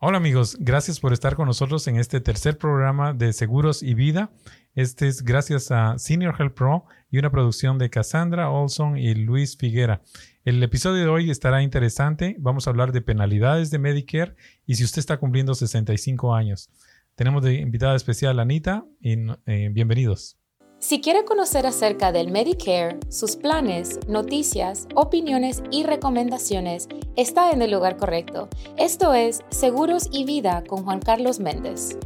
Hola amigos, gracias por estar con nosotros en este tercer programa de Seguros y Vida. Este es gracias a Senior Health Pro y una producción de Cassandra Olson y Luis Figuera. El episodio de hoy estará interesante. Vamos a hablar de penalidades de Medicare y si usted está cumpliendo 65 años. Tenemos de invitada especial a Anita y eh, bienvenidos. Si quiere conocer acerca del Medicare, sus planes, noticias, opiniones y recomendaciones, está en el lugar correcto. Esto es Seguros y Vida con Juan Carlos Méndez.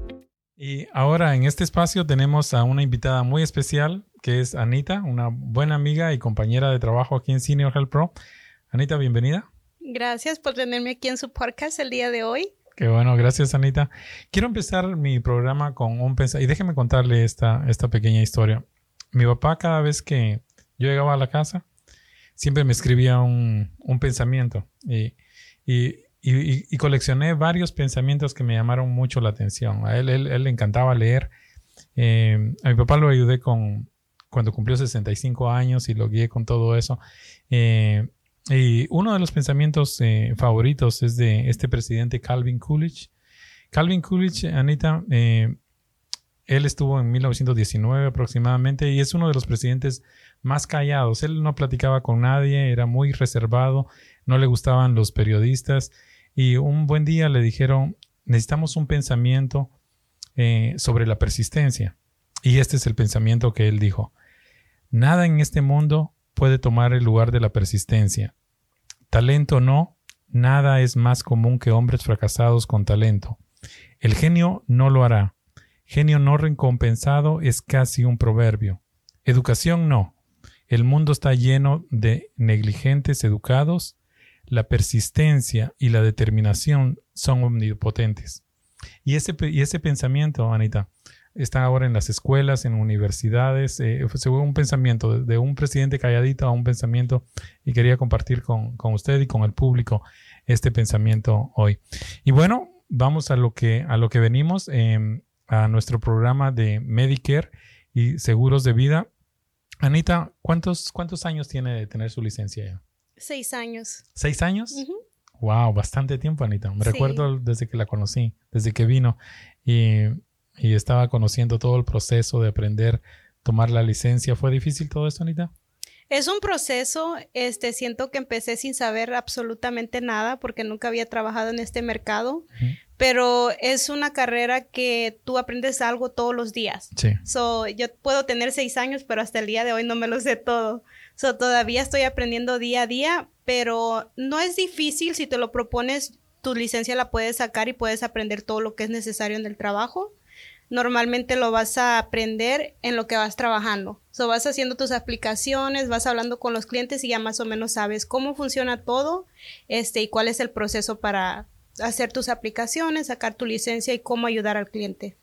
Y ahora en este espacio tenemos a una invitada muy especial que es Anita, una buena amiga y compañera de trabajo aquí en Senior Health Pro. Anita, bienvenida. Gracias por tenerme aquí en su podcast el día de hoy. Qué bueno, gracias Anita. Quiero empezar mi programa con un pensamiento, y déjeme contarle esta, esta pequeña historia. Mi papá cada vez que yo llegaba a la casa, siempre me escribía un, pensamiento y, y, coleccioné varios pensamientos que me llamaron mucho la atención. A él, él, le encantaba leer. Eh, a mi papá lo ayudé con cuando cumplió 65 años y lo guié con todo eso. Eh, y uno de los pensamientos eh, favoritos es de este presidente Calvin Coolidge. Calvin Coolidge, Anita, eh, él estuvo en 1919 aproximadamente y es uno de los presidentes más callados. Él no platicaba con nadie, era muy reservado, no le gustaban los periodistas y un buen día le dijeron, necesitamos un pensamiento eh, sobre la persistencia. Y este es el pensamiento que él dijo. Nada en este mundo puede tomar el lugar de la persistencia. Talento no, nada es más común que hombres fracasados con talento. El genio no lo hará. Genio no recompensado es casi un proverbio. Educación no. El mundo está lleno de negligentes educados. La persistencia y la determinación son omnipotentes. Y ese, y ese pensamiento, Anita, está ahora en las escuelas, en universidades. Eh, se fue un pensamiento de, un presidente calladito a un pensamiento y quería compartir con, usted y con el público este pensamiento hoy. Y bueno, vamos a lo que, a lo que venimos, em, a nuestro programa de Medicare y seguros de vida. Anita, ¿cuántos, cuántos años tiene de tener su licencia ya? Seis años. ¿Seis años? Wow, bastante tiempo, Anita. Me recuerdo desde que la conocí, desde que vino. Y y estaba conociendo todo el proceso de aprender, tomar la licencia. ¿Fue difícil todo esto, Anita? Es un proceso, este, siento que empecé sin saber absolutamente nada porque nunca había trabajado en este mercado, pero es una carrera que tú aprendes algo todos los días. Sí. So, yo puedo tener seis años, pero hasta el día de hoy no me lo sé todo. So, todavía estoy aprendiendo día a día, pero no es difícil si te lo propones, tu licencia la puedes sacar y puedes aprender todo lo que es necesario en el trabajo normalmente lo vas a aprender en lo que vas trabajando. O vas haciendo tus aplicaciones, vas hablando con los clientes y ya más o menos sabes cómo funciona todo este, y cuál es el proceso para hacer tus aplicaciones, sacar tu licencia y cómo ayudar al cliente.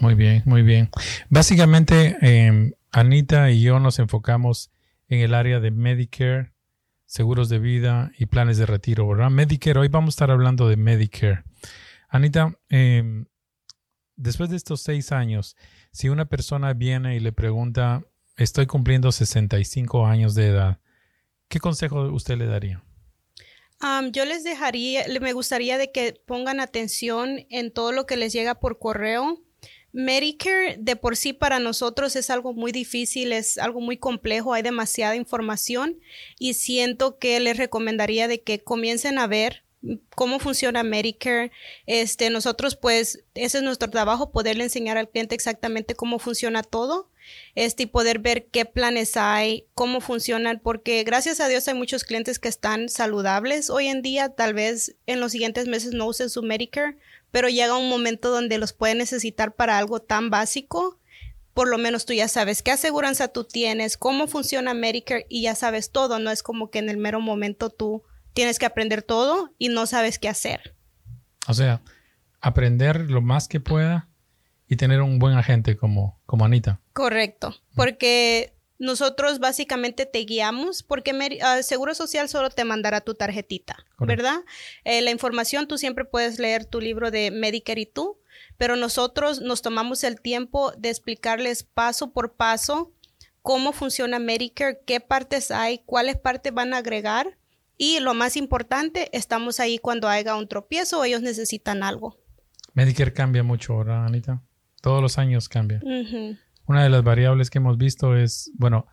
Muy bien, muy bien. Básicamente, em, Anita y yo nos enfocamos en el área de Medicare, seguros de vida y planes de retiro, ¿verdad? Medicare, hoy vamos a estar hablando de Medicare. Anita, eh, después de estos seis años, si una persona viene y le pregunta, estoy cumpliendo 65 años de edad, ¿qué consejo usted le daría? yo les dejaría, me gustaría de que pongan atención en todo lo que les llega por correo. Medicare de por sí para nosotros es algo muy difícil, es algo muy complejo, hay demasiada información y siento que les recomendaría de que comiencen a ver cómo funciona Medicare. Este, nosotros pues, ese es nuestro trabajo, poderle enseñar al cliente exactamente cómo funciona todo. Este, y poder ver qué planes hay, cómo funcionan, porque gracias a Dios hay muchos clientes que están saludables hoy en día, tal vez en los siguientes meses no usen su Medicare, pero llega un momento donde los pueden necesitar para algo tan básico por lo menos tú ya sabes qué aseguranza tú tienes, cómo funciona Medicare y ya sabes todo, no es como que en el mero momento tú tienes que aprender todo y no sabes qué hacer. O sea, aprender lo más que pueda y tener un buen agente como, como Anita. Correcto, porque nosotros básicamente te guiamos porque uh, Seguro Social solo te mandará tu tarjetita, ¿verdad? Eh, la información tú siempre puedes leer tu libro de Medicare y tú, pero nosotros nos tomamos el tiempo de explicarles paso por paso cómo funciona Medicare, qué partes hay, cuáles partes van a agregar Y lo más importante, estamos ahí cuando haya un tropiezo o ellos necesitan algo. Medicare cambia mucho, ¿verdad, Anita? Todos los años cambia. Una de las variables que hemos visto es, bueno,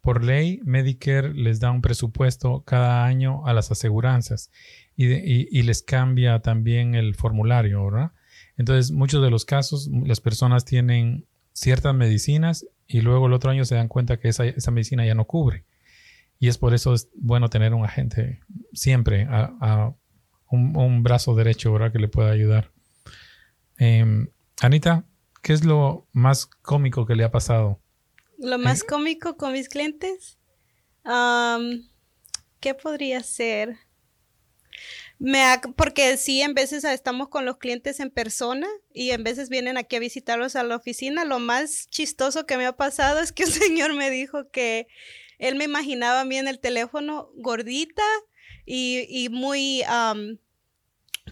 por ley, Medicare les da un presupuesto cada año a las aseguranzas y, les cambia también el formulario, ¿verdad? Entonces, muchos de los casos, las personas tienen ciertas medicinas y luego el otro año se dan cuenta que esa, medicina ya no cubre. Y es por eso es bueno tener un agente siempre a, un, brazo derecho, ¿verdad? Que le pueda ayudar. Em, Anita, ¿qué es lo más cómico que le ha pasado? Lo más cómico con mis clientes. ¿Qué podría ser? Me porque sí, en veces estamos con los clientes en persona y en veces vienen aquí a visitarlos a la oficina. Lo más chistoso que me ha pasado es que un señor me dijo que él me imaginaba a mí en el teléfono gordita y, muy,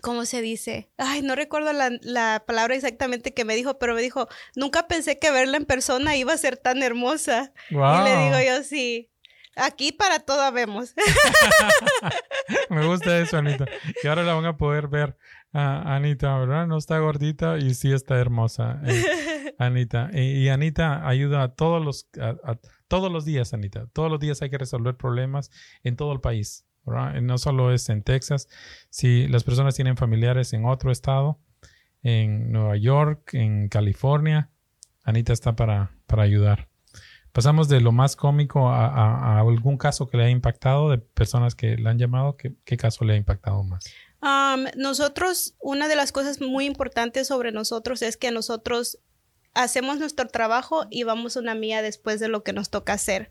¿cómo se dice? Ay, no recuerdo la, palabra exactamente que me dijo, pero me dijo, nunca pensé que verla en persona iba a ser tan hermosa. Y le digo yo, sí, Aquí para todo vemos. Me gusta eso, Anita. Y ahora la van a poder ver a Anita, ¿verdad? No está gordita y sí está hermosa, eh, Anita. Y, Anita ayuda a todos los, todos los días, Anita. Todos los días hay que resolver problemas en todo el país, ¿verdad? No solo es en Texas. Si las personas tienen familiares en otro estado, en Nueva York, en California, Anita está para, para ayudar. Pasamos de lo más cómico a, algún caso que le ha impactado de personas que le han llamado. ¿Qué, caso le ha impactado más? Nosotros, una de las cosas muy importantes sobre nosotros es que nosotros hacemos nuestro trabajo y vamos una mía después de lo que nos toca hacer.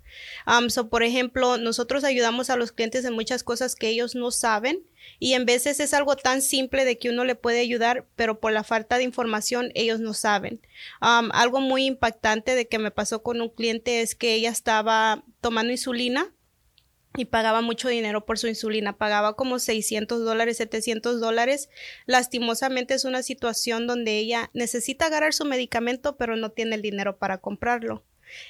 por ejemplo, nosotros ayudamos a los clientes en muchas cosas que ellos no saben y en veces es algo tan simple de que uno le puede ayudar, pero por la falta de información ellos no saben. algo muy impactante de que me pasó con un cliente es que ella estaba tomando insulina y pagaba mucho dinero por su insulina, pagaba como 600 dólares, 700 dólares. Lastimosamente es una situación donde ella necesita agarrar su medicamento, pero no tiene el dinero para comprarlo.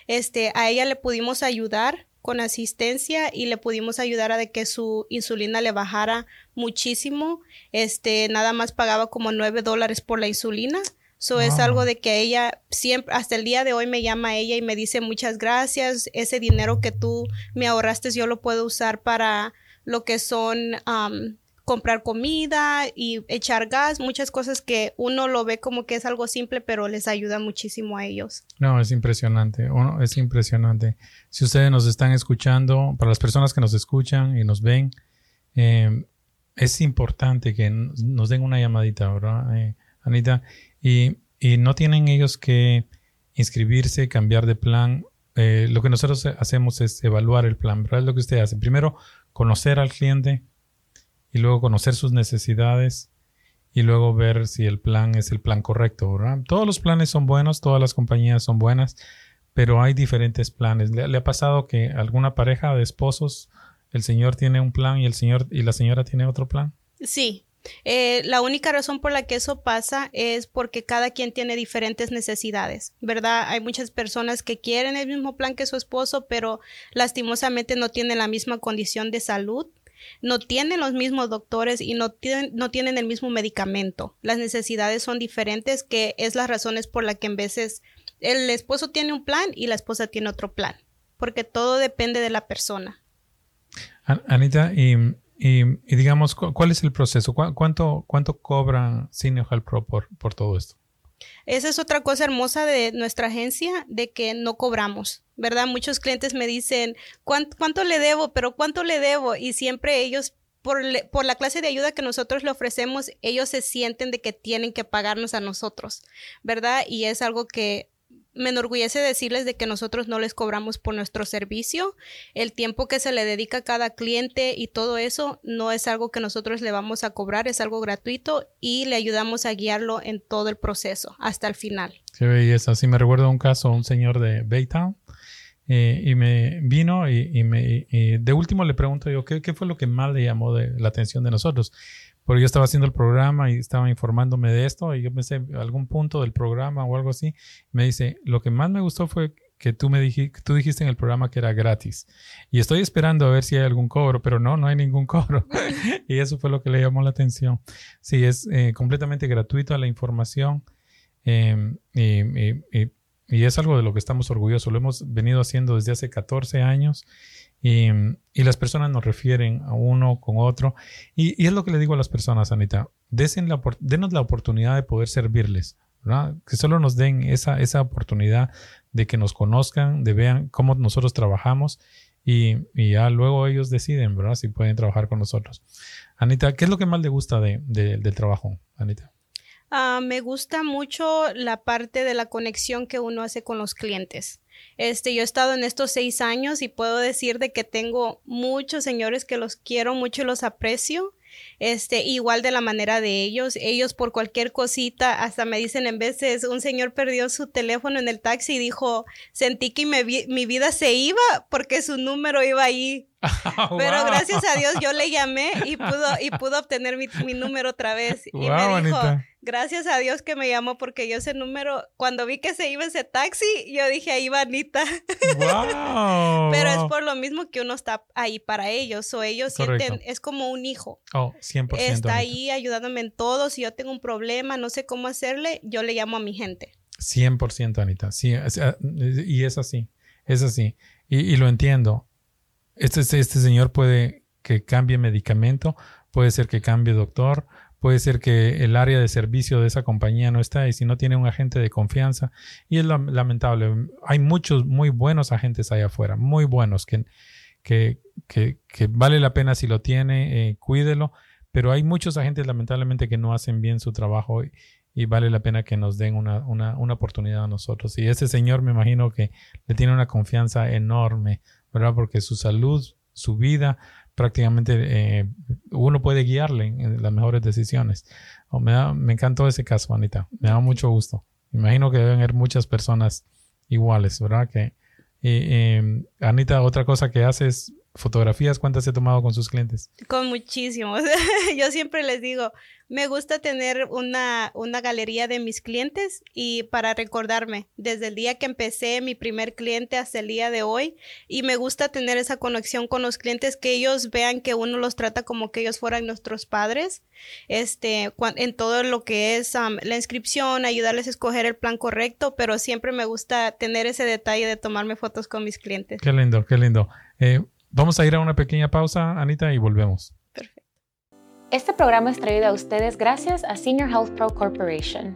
Este, a ella le pudimos ayudar con asistencia y le pudimos ayudar a de que su insulina le bajara muchísimo. Este, nada más pagaba como 9 dólares por la insulina So es algo de que ella siempre, hasta el día de hoy me llama ella y me dice muchas gracias, ese dinero que tú me ahorraste yo lo puedo usar para lo que son comprar comida y echar gas, muchas cosas que uno lo ve como que es algo simple, pero les ayuda muchísimo a ellos. No, es impresionante, uno, es impresionante. Si ustedes nos están escuchando, para las personas que nos escuchan y nos ven, eh, es importante que nos den una llamadita, ¿verdad, eh, Anita? Y, no tienen ellos que inscribirse, cambiar de plan. Eh, lo que nosotros hacemos es evaluar el plan, ¿verdad? Es lo que usted hace. Primero, conocer al cliente y luego conocer sus necesidades y luego ver si el plan es el plan correcto. Todos los planes son buenos, todas las compañías son buenas, pero hay diferentes planes. ¿Le, le ha pasado que alguna pareja de esposos, el señor tiene un plan y el señor y la señora tiene otro plan? Sí, eh, la única razón por la que eso pasa es porque cada quien tiene diferentes necesidades, ¿verdad? Hay muchas personas que quieren el mismo plan que su esposo, pero lastimosamente no tienen la misma condición de salud no tienen los mismos doctores y no tienen, no tienen el mismo medicamento. Las necesidades son diferentes, que es las razones por las que en veces el esposo tiene un plan y la esposa tiene otro plan, porque todo depende de la persona. Anita, y y, digamos, ¿cuál es el proceso? ¿Cuánto, cuánto cobra Health Pro por, por todo esto? Esa es otra cosa hermosa de nuestra agencia, de que no cobramos, ¿verdad? Muchos clientes me dicen, ¿cuánto, le debo? Pero ¿cuánto le debo? Y siempre ellos, por, por, la clase de ayuda que nosotros le ofrecemos, ellos se sienten de que tienen que pagarnos a nosotros, ¿verdad? Y es algo que me enorgullece decirles de que nosotros no les cobramos por nuestro servicio. El tiempo que se le dedica a cada cliente y todo eso no es algo que nosotros le vamos a cobrar, es algo gratuito y le ayudamos a guiarlo en todo el proceso hasta el final. Qué belleza. Sí, me recuerdo un caso, un señor de Baytown. Eh, y me vino y, me, de último le pregunto yo, ¿qué, ¿qué, fue lo que más le llamó de la atención de nosotros? Porque yo estaba haciendo el programa y estaba informándome de esto y yo pensé algún punto del programa o algo así. Me dice, lo que más me gustó fue que tú me dijiste, tú dijiste en el programa que era gratis. Y estoy esperando a ver si hay algún cobro, pero no, no hay ningún cobro. y eso fue lo que le llamó la atención. Sí, es eh, completamente gratuita la información. Em, y, es algo de lo que estamos orgullosos. Lo hemos venido haciendo desde hace 14 años y, las personas nos refieren a uno con otro. Y, es lo que le digo a las personas, Anita. la, denos la oportunidad de poder servirles. Que solo nos den esa, esa oportunidad de que nos conozcan, de vean cómo nosotros trabajamos y, ya luego ellos deciden, ¿verdad? Si pueden trabajar con nosotros. Anita, ¿qué es lo que más le gusta de, del trabajo, Anita? Ah, me gusta mucho la parte de la conexión que uno hace con los clientes. Este, yo he estado en estos seis años y puedo decir de que tengo muchos señores que los quiero mucho y los aprecio este, igual de la manera de ellos, ellos por cualquier cosita, hasta me dicen en veces, un señor perdió su teléfono en el taxi y dijo, sentí que mi vida se iba porque su número iba ahí. Pero gracias a Dios yo le llamé y pudo, y pudo obtener mi, número otra vez. y me dijo, gracias a Dios que me llamó porque yo ese número, cuando vi que se iba ese taxi, yo dije, ahí va Anita. Pero es por lo mismo que uno está ahí para ellos, o ellos sienten, es como un hijo. Oh, 100%. Está ahí ayudándome en todo, si yo tengo un problema, no sé cómo hacerle, yo le llamo a mi gente. 100% Anita, sí, y es así, es así, y, y lo entiendo. Este, este señor puede que cambie medicamento, puede ser que cambie doctor, puede ser que el área de servicio de esa compañía no está y si no tiene un agente de confianza. Y es lamentable. Hay muchos muy buenos agentes allá afuera, muy buenos, que, que, que, vale la pena si lo tiene, eh, cuídelo. Pero hay muchos agentes lamentablemente que no hacen bien su trabajo y, y vale la pena que nos den una, una, una, oportunidad a nosotros. Y ese señor me imagino que le tiene una confianza enorme, ¿verdad? Porque su salud, su vida, prácticamente eh, uno puede guiarle en, las mejores decisiones. Oh, me, me encantó ese caso, Anita. Me da mucho gusto. Imagino que deben haber muchas personas iguales, ¿verdad? Que, eh, Anita, otra cosa que haces fotografías, ¿cuántas he tomado con sus clientes? Con muchísimos. Yo siempre les digo, me gusta tener una, una galería de mis clientes y para recordarme desde el día que empecé mi primer cliente hasta el día de hoy y me gusta tener esa conexión con los clientes que ellos vean que uno los trata como que ellos fueran nuestros padres este en todo lo que es la inscripción ayudarles a escoger el plan correcto pero siempre me gusta tener ese detalle de tomarme fotos con mis clientes qué lindo qué lindo eh, vamos a ir a una pequeña pausa Anita y volvemos este programa es traído a ustedes gracias a Senior Health Pro Corporation.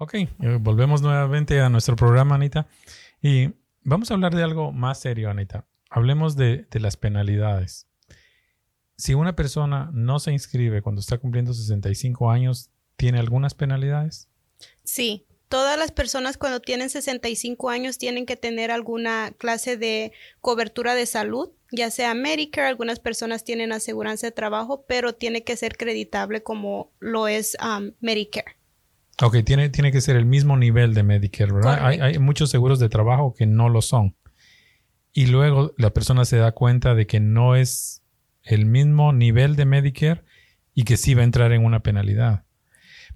Ok, eh, volvemos nuevamente a nuestro programa, Anita. Y vamos a hablar de algo más serio, Anita. Hablemos de, las penalidades. Si una persona no se inscribe cuando está cumpliendo 65 años, ¿tiene algunas penalidades? Sí, todas las personas cuando tienen 65 años tienen que tener alguna clase de cobertura de salud, ya sea Medicare, algunas personas tienen aseguranza de trabajo, pero tiene que ser creditable como lo es um, Medicare. Ok, tiene, tiene que ser el mismo nivel de Medicare, ¿verdad? Hay, muchos seguros de trabajo que no lo son. Y luego la persona se da cuenta de que no es el mismo nivel de Medicare y que sí va a entrar en una penalidad.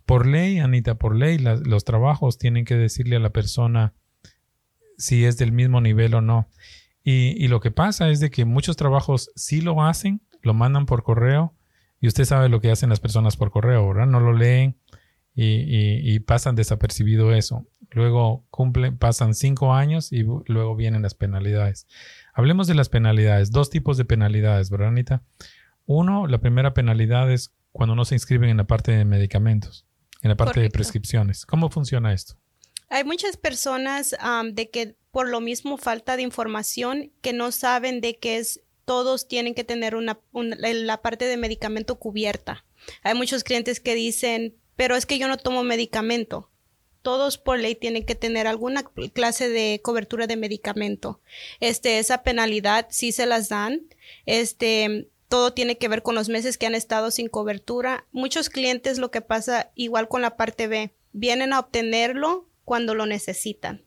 Por ley, Anita, por ley, los trabajos tienen que decirle a la persona si es del mismo nivel o no. Y, y, lo que pasa es de que muchos trabajos sí lo hacen, lo mandan por correo, y usted sabe lo que hacen las personas por correo, ¿verdad? No lo leen, y, pasan desapercibido eso. Luego cumplen, pasan cinco años y luego vienen las penalidades. Hablemos de las penalidades. Dos tipos de penalidades, ¿verdad, Anita? Uno, la primera penalidad es cuando no se inscriben en la parte de medicamentos, en la parte de prescripciones. ¿Cómo funciona esto? Hay muchas personas de que por lo mismo falta de información que no saben de que es todos tienen que tener una, la parte de medicamento cubierta. Hay muchos clientes que dicen, pero es que yo no tomo medicamento. todos por ley tienen que tener alguna clase de cobertura de medicamento. Este, esa penalidad sí se las dan. Este, todo tiene que ver con los meses que han estado sin cobertura. Muchos clientes lo que pasa igual con la parte B, vienen a obtenerlo cuando lo necesitan.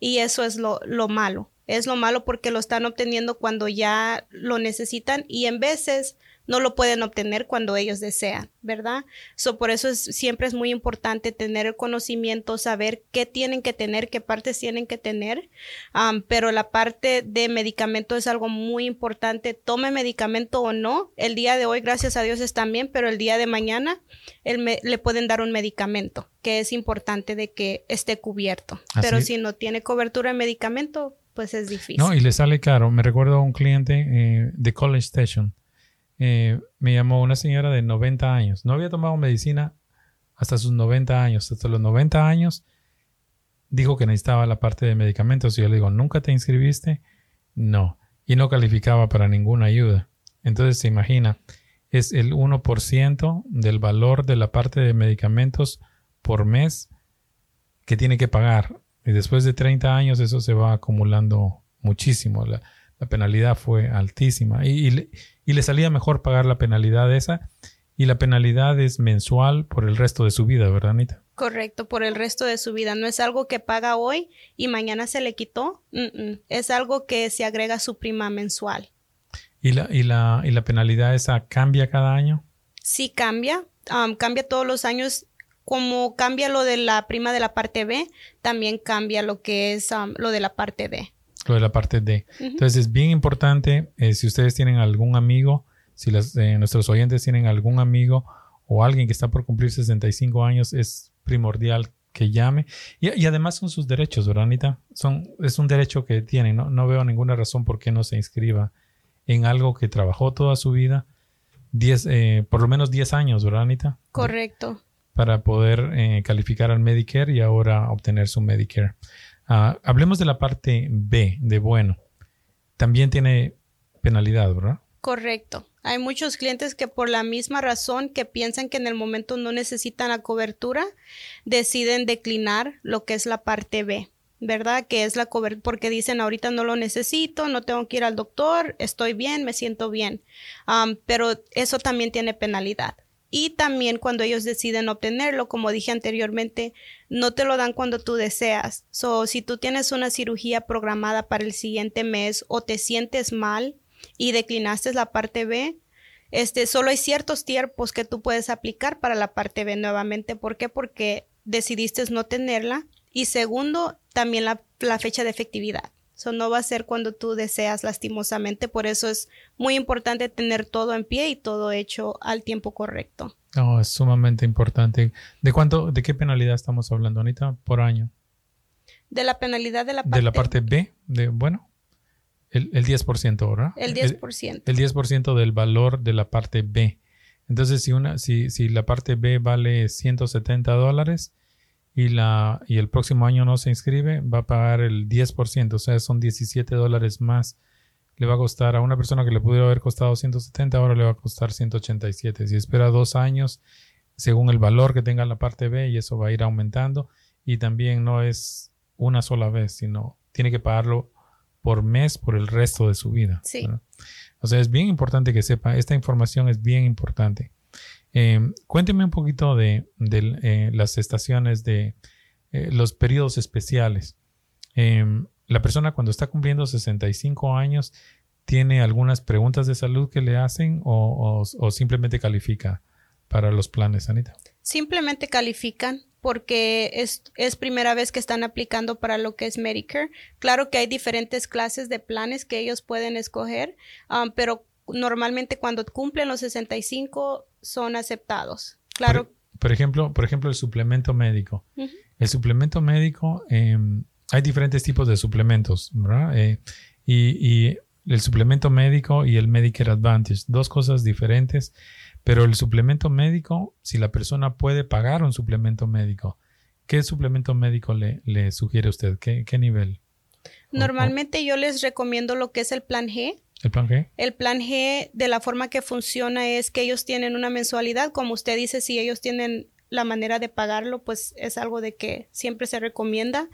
Y eso es lo, lo malo. Es lo malo porque lo están obteniendo cuando ya lo necesitan y en veces no lo pueden obtener cuando ellos desean, ¿verdad? So, por eso es, siempre es muy importante tener el conocimiento, saber qué tienen que tener, qué partes tienen que tener, um, pero la parte de medicamento es algo muy importante. Tome medicamento o no, el día de hoy, gracias a Dios, están bien, pero el día de mañana le pueden dar un medicamento, que es importante de que esté cubierto. Pero si no tiene cobertura de medicamento, pues es difícil. No, y le sale caro. Me recuerdo a un cliente eh, de College Station eh, me llamó una señora de 90 años. No había tomado medicina hasta sus 90 años. Hasta los 90 años dijo que necesitaba la parte de medicamentos. Y yo le digo, ¿nunca te inscribiste? No. Y no calificaba para ninguna ayuda. Entonces se imagina, es el 1% del valor de la parte de medicamentos por mes que tiene que pagar. Y después de 30 años eso se va acumulando muchísimo. Penalidad fue altísima. y, y le salía mejor pagar la penalidad esa. Y la penalidad es mensual por el resto de su vida, ¿verdad, Anita? Correcto, por el resto de su vida. No es algo que paga hoy y mañana se le quitó. Es algo que se agrega a su prima mensual. ¿Y la, y la, y la penalidad esa cambia cada año? Sí, cambia. Um, cambia todos los años. Como cambia lo de la prima de la parte B, también cambia lo que es um, lo de la parte D lo de la parte D. Entonces es bien importante, eh, si ustedes tienen algún amigo, si eh, nuestros oyentes tienen algún amigo o alguien que está por cumplir 65 años, es primordial que llame. Y, además son sus derechos, ¿verdad, Anita? Son, es un derecho que tienen. ¿no? no veo ninguna razón por qué no se inscriba en algo que trabajó toda su vida. Diez, eh, por lo menos 10 años, ¿verdad, Anita? Correcto. Para poder calificar al Medicare y ahora obtener su Medicare. Ah, hablemos de la parte B, de bueno. También tiene penalidad, ¿verdad? Correcto. Hay muchos clientes que por la misma razón que piensan que en el momento no necesitan la cobertura, deciden declinar lo que es la parte B, ¿verdad? Que es la cobertura, porque dicen ahorita no lo necesito, no tengo que ir al doctor, estoy bien, me siento bien. pero eso también tiene penalidad y también cuando ellos deciden obtenerlo, como dije anteriormente, no te lo dan cuando tú deseas. So, si tú tienes una cirugía programada para el siguiente mes o te sientes mal y declinaste la parte B, este, solo hay ciertos tiempos que tú puedes aplicar para la parte B nuevamente. ¿Por qué? Porque decidiste no tenerla. Y segundo, también la, la fecha de efectividad. Eso no va a ser cuando tú deseas lastimosamente, por eso es muy importante tener todo en pie y todo hecho al tiempo correcto. No, es sumamente importante. ¿De cuánto, de qué penalidad estamos hablando, Anita, por año? De la penalidad de la parte, de la parte B, de, bueno, el, el 10%, ¿verdad? El 10%. El, el 10% del valor de la parte B. Entonces, si, una, si, si la parte B vale 170 dólares, y, la, y el próximo año no se inscribe, va a pagar el 10%, o sea, son 17 dólares más. Le va a costar a una persona que le pudiera haber costado 170, ahora le va a costar 187. Si espera dos años, según el valor que tenga la parte B, y eso va a ir aumentando. Y también no es una sola vez, sino tiene que pagarlo por mes por el resto de su vida. Sí. O sea, es bien importante que sepa, esta información es bien importante. Eh, cuénteme un poquito de, eh, las estaciones de eh, los periodos especiales. Em, la persona cuando está cumpliendo 65 años tiene algunas preguntas de salud que le hacen o, simplemente califica para los planes, Anita. Simplemente califican porque es, primera vez que están aplicando para lo que es Medicare. Claro que hay diferentes clases de planes que ellos pueden escoger, um, pero normalmente cuando cumplen los 65 son aceptados. Claro. Por, ejemplo, por ejemplo, el suplemento médico. El suplemento médico, em, hay diferentes tipos de suplementos, ¿verdad? Eh, y, el suplemento médico y el Medicare Advantage, dos cosas diferentes, pero el suplemento médico, si la persona puede pagar un suplemento médico, ¿qué suplemento médico le, le sugiere usted? ¿Qué, qué nivel? Normalmente yo les recomiendo lo que es el plan G, ¿El plan G? El plan G de la forma que funciona es que ellos tienen una mensualidad, como usted dice, si ellos tienen la manera de pagarlo, pues es algo de que siempre se recomienda.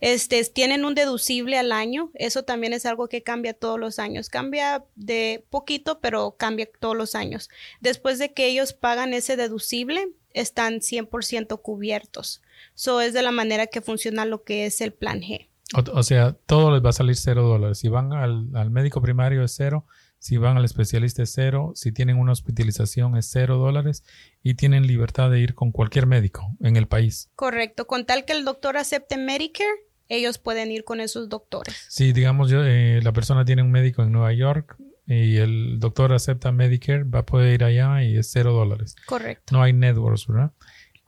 Este, tienen un deducible al año, eso también es algo que cambia todos los años. Cambia de poquito, pero cambia todos los años. Después de que ellos pagan ese deducible, están 100% cubiertos. Eso es de la manera que funciona lo que es el plan G. O, sea, todo les va a salir cero dólares. Si van al, al médico primario es cero, si van al especialista es cero, si tienen una hospitalización es cero dólares y tienen libertad de ir con cualquier médico en el país. Correcto, con tal que el doctor acepte Medicare, ellos pueden ir con esos doctores. Si digamos yo, eh, la persona tiene un médico en Nueva York y el doctor acepta Medicare, va a poder ir allá y es cero dólares. Correcto. No hay networks, ¿verdad?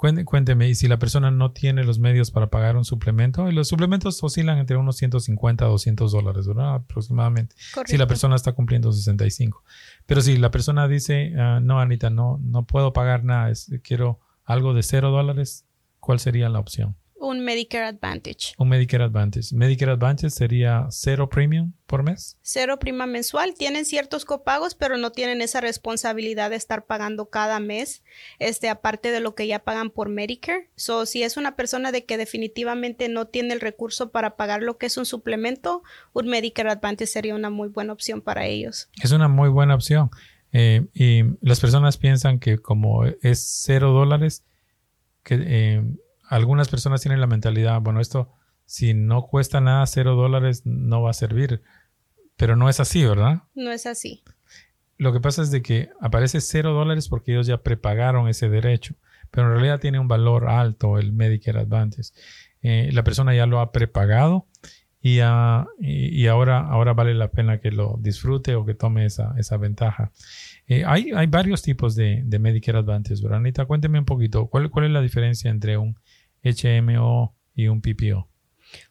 Cuénteme, y si la persona no tiene los medios para pagar un suplemento, y los suplementos oscilan entre unos 150 a 200 dólares, ¿verdad? Aproximadamente. Si la persona está cumpliendo 65. Pero si la persona dice, ah, no, Anita, no, no puedo pagar nada, quiero algo de cero dólares, ¿cuál sería la opción? Un Medicare Advantage. Un Medicare Advantage. Medicare Advantage sería cero premium por mes. Cero prima mensual. Tienen ciertos copagos, pero no tienen esa responsabilidad de estar pagando cada mes, este, aparte de lo que ya pagan por Medicare. So, si es una persona de que definitivamente no tiene el recurso para pagar lo que es un suplemento, un Medicare Advantage sería una muy buena opción para ellos. Es una muy buena opción. Eh, y las personas piensan que como es cero dólares, que eh, algunas personas tienen la mentalidad, bueno, esto si no cuesta nada, cero dólares no va a servir. Pero no es así, ¿verdad? No es así. Lo que pasa es de que aparece cero dólares porque ellos ya prepagaron ese derecho, pero en realidad tiene un valor alto el Medicare Advantage. Eh, la persona ya lo ha prepagado y, y, ahora, ahora vale la pena que lo disfrute o que tome esa, esa ventaja. Eh, hay, hay, varios tipos de, de Medicare Advantage, ¿verdad, Anita? Cuénteme un poquito, ¿cuál, ¿cuál es la diferencia entre un HMO y un PPO.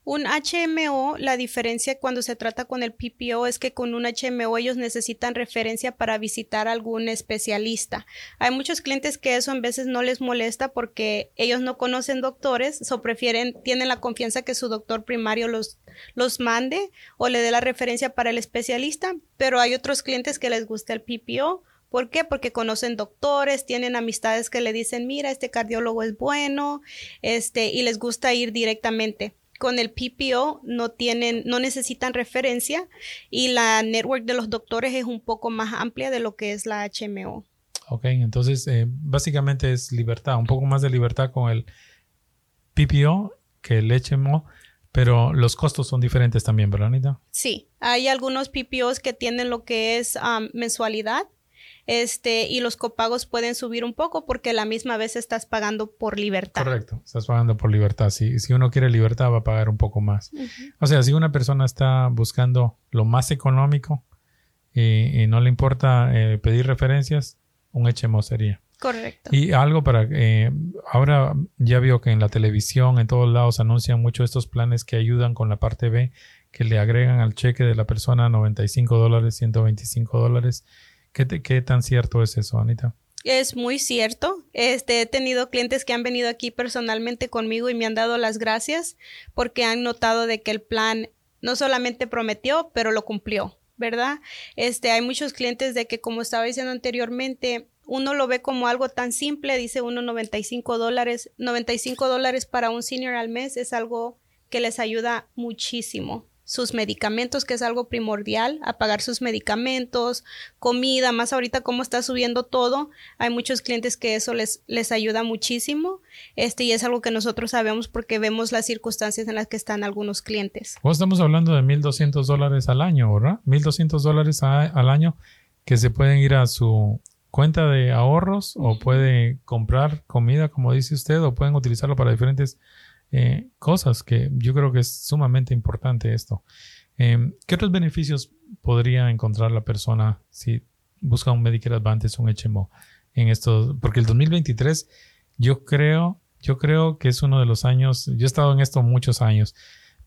Un HMO, la diferencia cuando se trata con el PPO es que con un HMO ellos necesitan referencia para visitar algún especialista. Hay muchos clientes que eso en veces no les molesta porque ellos no conocen doctores o prefieren, tienen la confianza que su doctor primario los, los mande o le dé la referencia para el especialista, pero hay otros clientes que les gusta el PPO ¿Por qué? Porque conocen doctores, tienen amistades que le dicen, mira, este cardiólogo es bueno, este, y les gusta ir directamente. Con el PPO no tienen, no necesitan referencia y la network de los doctores es un poco más amplia de lo que es la HMO. Ok, entonces eh, básicamente es libertad, un poco más de libertad con el PPO que el HMO, pero los costos son diferentes también, ¿verdad, Anita? Sí, hay algunos PPOs que tienen lo que es mensualidad este, y los copagos pueden subir un poco porque la misma vez estás pagando por libertad. Correcto, estás pagando por libertad. Si, si uno quiere libertad va a pagar un poco más. O sea, si una persona está buscando lo más económico y, no le importa eh, pedir referencias, un HMO sería. Correcto. Y algo para, eh, ahora ya veo que en la televisión, en todos lados anuncian mucho estos planes que ayudan con la parte B, que le agregan al cheque de la persona 95 dólares, 125 dólares ¿Qué, tan cierto es eso, Anita? Es muy cierto. Este, he tenido clientes que han venido aquí personalmente conmigo y me han dado las gracias porque han notado de que el plan no solamente prometió, pero lo cumplió, ¿verdad? Este, hay muchos clientes de que, como estaba diciendo anteriormente, uno lo ve como algo tan simple, dice uno 95 dólares, 95 dólares para un senior al mes es algo que les ayuda muchísimo sus medicamentos, que es algo primordial, a pagar sus medicamentos, comida, más ahorita como está subiendo todo, hay muchos clientes que eso les, les ayuda muchísimo, este, y es algo que nosotros sabemos porque vemos las circunstancias en las que están algunos clientes. Pues estamos hablando de 1.200 dólares al año, ¿verdad? 1.200 dólares al año que se pueden ir a su cuenta de ahorros o puede comprar comida, como dice usted, o pueden utilizarlo para diferentes eh, cosas que yo creo que es sumamente importante esto. Em, ¿Qué otros beneficios podría encontrar la persona si busca un Medicare Advantage, un HMO en esto? Porque el 2023 yo creo, yo creo que es uno de los años, yo he estado en esto muchos años,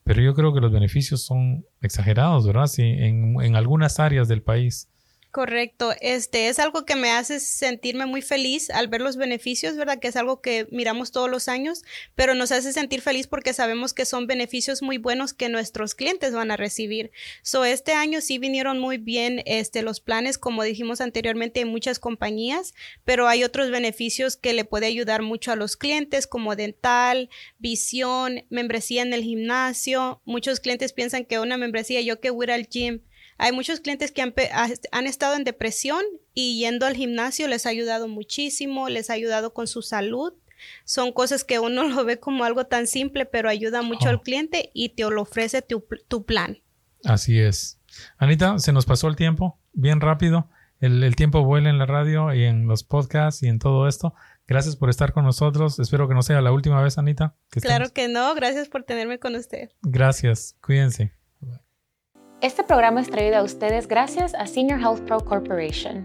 pero yo creo que los beneficios son exagerados, ¿verdad? Sí, en, en algunas áreas del país. Correcto, este es algo que me hace sentirme muy feliz al ver los beneficios, ¿verdad? Que es algo que miramos todos los años, pero nos hace sentir feliz porque sabemos que son beneficios muy buenos que nuestros clientes van a recibir. So, este año sí vinieron muy bien este, los planes, como dijimos anteriormente, en muchas compañías, pero hay otros beneficios que le puede ayudar mucho a los clientes, como dental, visión, membresía en el gimnasio. Muchos clientes piensan que una membresía, yo que voy al gym, hay muchos clientes que han, estado en depresión y yendo al gimnasio les ha ayudado muchísimo, les ha ayudado con su salud. Son cosas que uno lo ve como algo tan simple, pero ayuda mucho al oh. cliente y te lo ofrece tu, tu, plan. Así es. Anita, se nos pasó el tiempo bien rápido. El, el, tiempo vuela en la radio y en los podcasts y en todo esto. Gracias por estar con nosotros. Espero que no sea la última vez, Anita. claro que no. Gracias por tenerme con usted. Gracias. Cuídense. Este programa es traído a ustedes gracias a Senior Health Pro Corporation.